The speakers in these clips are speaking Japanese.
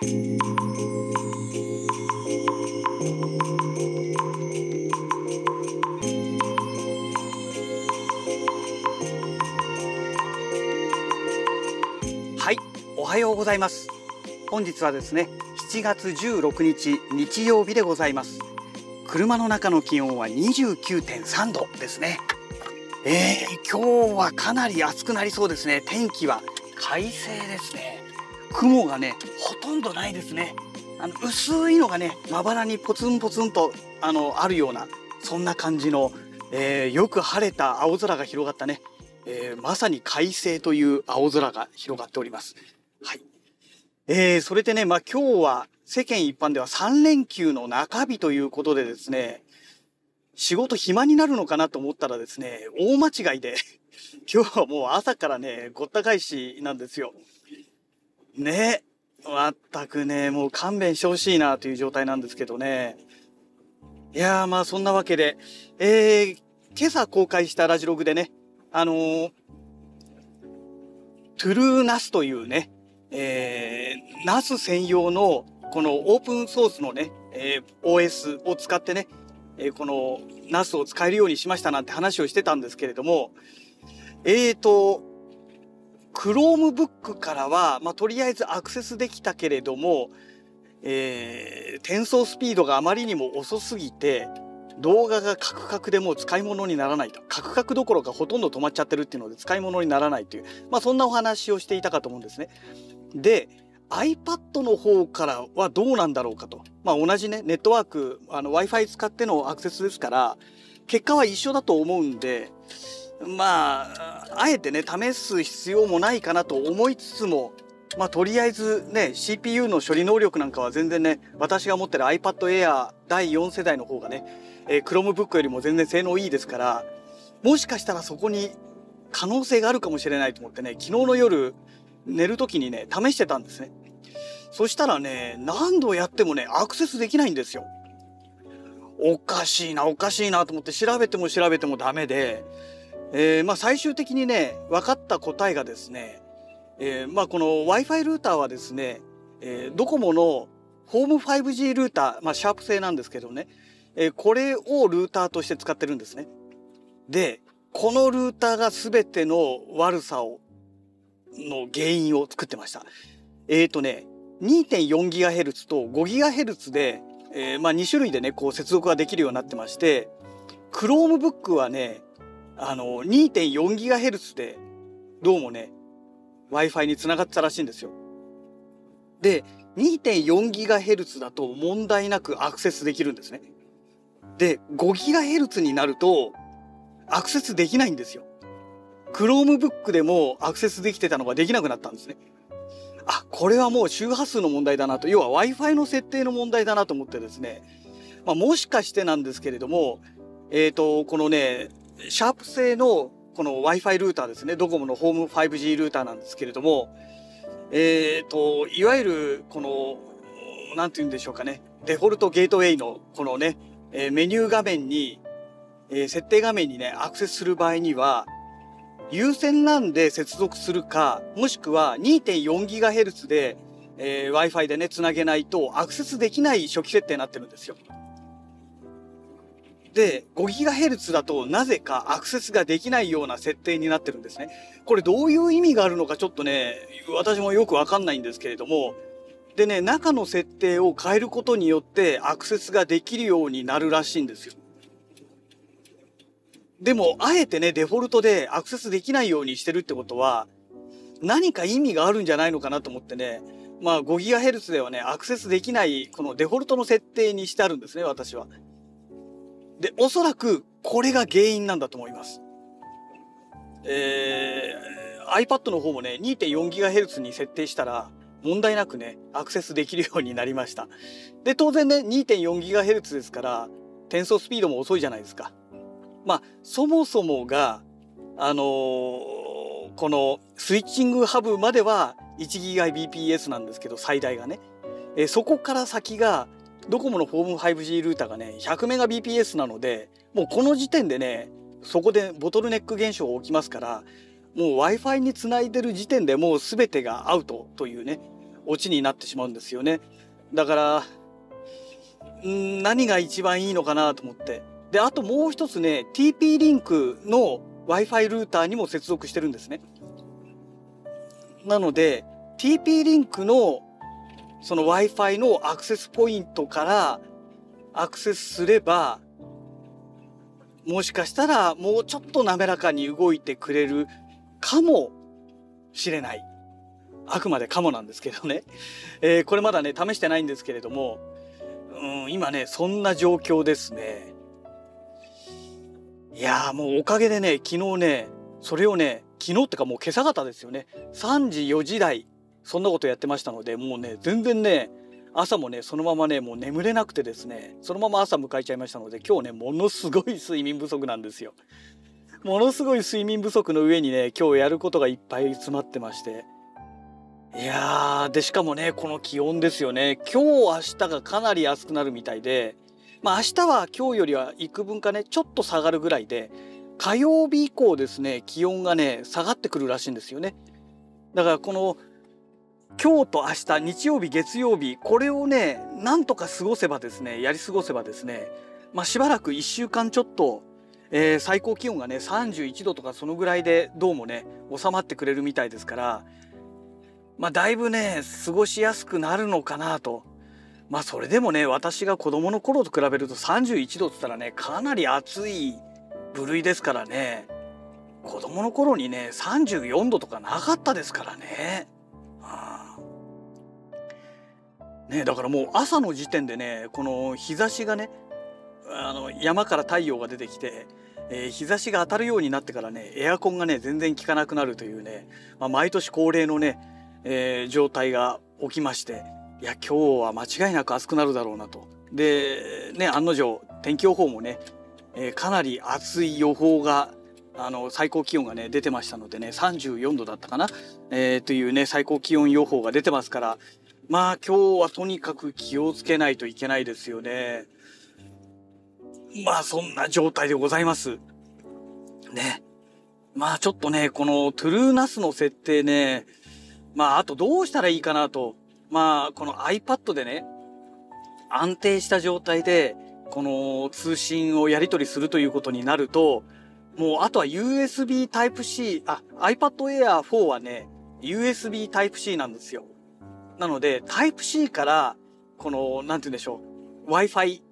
はいおはようございます。本日はですね7月16日日曜日でございます。車の中の気温は29.3度ですね。えー、今日はかなり暑くなりそうですね。天気は快晴ですね。雲がねほとんどないですねあの薄いのがねまばらにポツンポツンとあのあるようなそんな感じの、えー、よく晴れた青空が広がったねえー、まさに快晴という青空が広がっております。はい。えー、それでね、まあ今日は世間一般では3連休の中日ということでですね、仕事暇になるのかなと思ったらですね、大間違いで 今日はもう朝からね、ごった返しなんですよ。ね。まったくね、もう勘弁してほしいなという状態なんですけどね。いやーまあそんなわけで、えー、今朝公開したラジログでね、あのー、トゥルーナスというね、えー、ナス専用のこのオープンソースのね、えー、OS を使ってね、えー、このナスを使えるようにしましたなんて話をしてたんですけれども、えーと、Chromebook からは、まあ、とりあえずアクセスできたけれども、えー、転送スピードがあまりにも遅すぎて、動画がカクカクでもう使い物にならないとカクカクどころかほとんど止まっちゃってるっていうので使い物にならないというまあそんなお話をしていたかと思うんですね。で iPad の方からはどうなんだろうかと。まあ同じねネットワーク Wi-Fi 使ってのアクセスですから結果は一緒だと思うんでまああえてね試す必要もないかなと思いつつもまあとりあえずね CPU の処理能力なんかは全然ね私が持ってる iPad Air 第4世代の方がねえー、Chromebook よりも全然性能いいですから、もしかしたらそこに可能性があるかもしれないと思ってね、昨日の夜寝る時にね、試してたんですね。そしたらね、何度やってもね、アクセスできないんですよ。おかしいな、おかしいなと思って調べても調べてもダメで、えー、まあ最終的にね、分かった答えがですね、えー、まあこの Wi-Fi ルーターはですね、えー、ドコモのホーム 5G ルーター、まあシャープ製なんですけどね、えこれをルーターとして使ってるんですね。で、このルーターが全ての悪さを、の原因を作ってました。えっ、とね、2.4GHz と 5GHz で、えー、まあ2種類でね、こう接続ができるようになってまして、Chromebook はね、あの、2.4GHz で、どうもね、Wi-Fi につながってたらしいんですよ。で、2.4GHz だと問題なくアクセスできるんですね。で、5GHz になるとアクセスできないんですよ。Chromebook でもアクセスできてたのができなくなったんですね。あ、これはもう周波数の問題だなと、要は Wi-Fi の設定の問題だなと思ってですね、まあ、もしかしてなんですけれども、えっ、ー、と、このね、シャープ製のこの Wi-Fi ルーターですね、ドコモのホーム 5G ルーターなんですけれども、えっ、ー、と、いわゆるこの、なんて言うんでしょうかね、デフォルトゲートウェイのこのね、えメニュー画面に、え設定画面にね、アクセスする場合には、有線 LAN で接続するか、もしくは 2.4GHz で、えー、Wi-Fi でね、つなげないとアクセスできない初期設定になってるんですよ。で、5GHz だとなぜかアクセスができないような設定になってるんですね。これどういう意味があるのかちょっとね、私もよくわかんないんですけれども、でね、中の設定を変えることによってアクセスができるようになるらしいんですよ。でも、あえてね、デフォルトでアクセスできないようにしてるってことは、何か意味があるんじゃないのかなと思ってね、まあ 5GHz ではね、アクセスできないこのデフォルトの設定にしてあるんですね、私は。で、おそらくこれが原因なんだと思います。えー、iPad の方もね、2.4GHz に設定したら、問題なくね、アクセスできるようになりました。で、当然ね、2.4GHz ですから、転送スピードも遅いじゃないですか。まあ、そもそもが、あのー、このスイッチングハブまでは 1GBps なんですけど、最大がね。えそこから先が、ドコモのフォーム 5G ルーターがね、100Mbps なので、もうこの時点でね、そこでボトルネック現象が起きますから、もう Wi-Fi につないでる時点でもう全てがアウトというね、オチになってしまうんですよね。だからん何が一番いいのかなと思ってであともう一つね TP リンクの Wi-Fi ルーターにも接続してるんですね。なので TP リンクのその Wi-Fi のアクセスポイントからアクセスすればもしかしたらもうちょっと滑らかに動いてくれるかもしれない。あくまでかもなんですけどね。えー、これまだね、試してないんですけれども、うん、今ね、そんな状況ですね。いやーもうおかげでね、昨日ね、それをね、昨日ってかもう今朝方ですよね。3時4時台、そんなことやってましたので、もうね、全然ね、朝もね、そのままね、もう眠れなくてですね、そのまま朝迎えちゃいましたので、今日ね、ものすごい睡眠不足なんですよ。ものすごい睡眠不足の上にね、今日やることがいっぱい詰まってまして。いやー、で、しかもね、この気温ですよね。今日、明日がかなり暑くなるみたいで、まあ明日は今日よりは幾分かね、ちょっと下がるぐらいで、火曜日以降ですね、気温がね、下がってくるらしいんですよね。だからこの、今日と明日、日曜日、月曜日、これをね、なんとか過ごせばですね、やり過ごせばですね、まあしばらく1週間ちょっと、えー、最高気温がね、31度とかそのぐらいでどうもね、収まってくれるみたいですから、まあ、だいぶね過ごしやすくなるのかなと。まあそれでもね私が子供の頃と比べると31度っつったらねかなり暑い部類ですからね子供の頃にね34度とかなかったですからね。ねだからもう朝の時点でねこの日差しがねあの山から太陽が出てきて、えー、日差しが当たるようになってからねエアコンがね全然効かなくなるというね、まあ、毎年恒例のねえー、状態が起きましていや今日は間違いなく暑くなるだろうなと。でね案の定天気予報もね、えー、かなり暑い予報があの最高気温がね出てましたのでね34度だったかな、えー、というね最高気温予報が出てますからまあ今日はとにかく気をつけないといけないですよね。まあそんな状態でございます。ね。まあちょっとねこのトゥルーナスの設定ねまあ、あとどうしたらいいかなと。まあ、この iPad でね、安定した状態で、この通信をやり取りするということになると、もうあとは USB Type-C、あ、iPad Air 4はね、USB Type-C なんですよ。なので、Type-C から、この、なんて言うんでしょう、Wi-Fi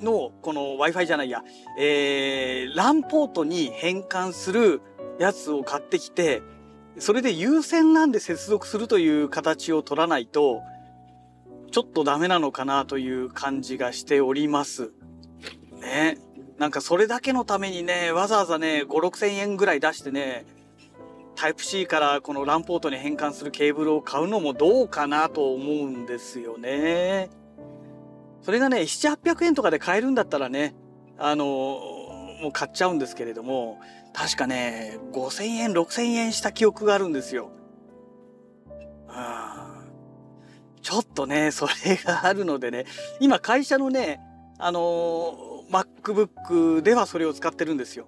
の、この Wi-Fi じゃないや、えー、LAN ポートに変換するやつを買ってきて、それで優先なんで接続するという形を取らないと、ちょっとダメなのかなという感じがしております。ね。なんかそれだけのためにね、わざわざね、5、6千円ぐらい出してね、タイプ C からこの LAN ポートに変換するケーブルを買うのもどうかなと思うんですよね。それがね、7、800円とかで買えるんだったらね、あの、もう買っちゃうんですけれども、確かね、5000円、6000円した記憶があるんですよ。ちょっとね、それがあるのでね、今会社のね、あの、MacBook ではそれを使ってるんですよ。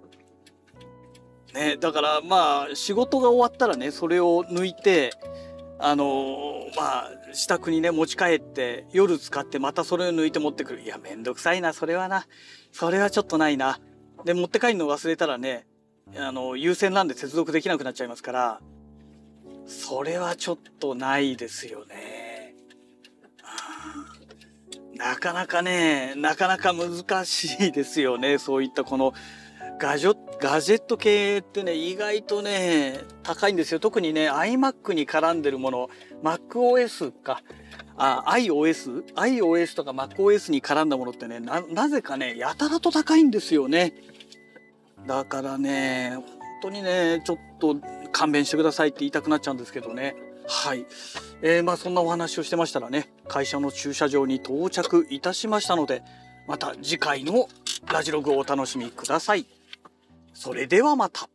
ね、だからまあ仕事が終わったらね、それを抜いて、あのー、まあ支度にね持ち帰って夜使ってまたそれを抜いて持ってくる。いや、めんどくさいな、それはな。それはちょっとないな。で、持って帰るの忘れたらね、あの優先なんで接続できなくなっちゃいますからそれはちょっとないですよね。なかなかねなかなか難しいですよねそういったこのガジョガジェット系ってね意外とね高いんですよ特にね iMac に絡んでるもの MacOS かあ iOS iOS とか MacOS に絡んだものってねなぜかねやたらと高いんですよね。だからね、本当にね、ちょっと勘弁してくださいって言いたくなっちゃうんですけどね。はい。えー、まあそんなお話をしてましたらね、会社の駐車場に到着いたしましたので、また次回のラジログをお楽しみください。それではまた。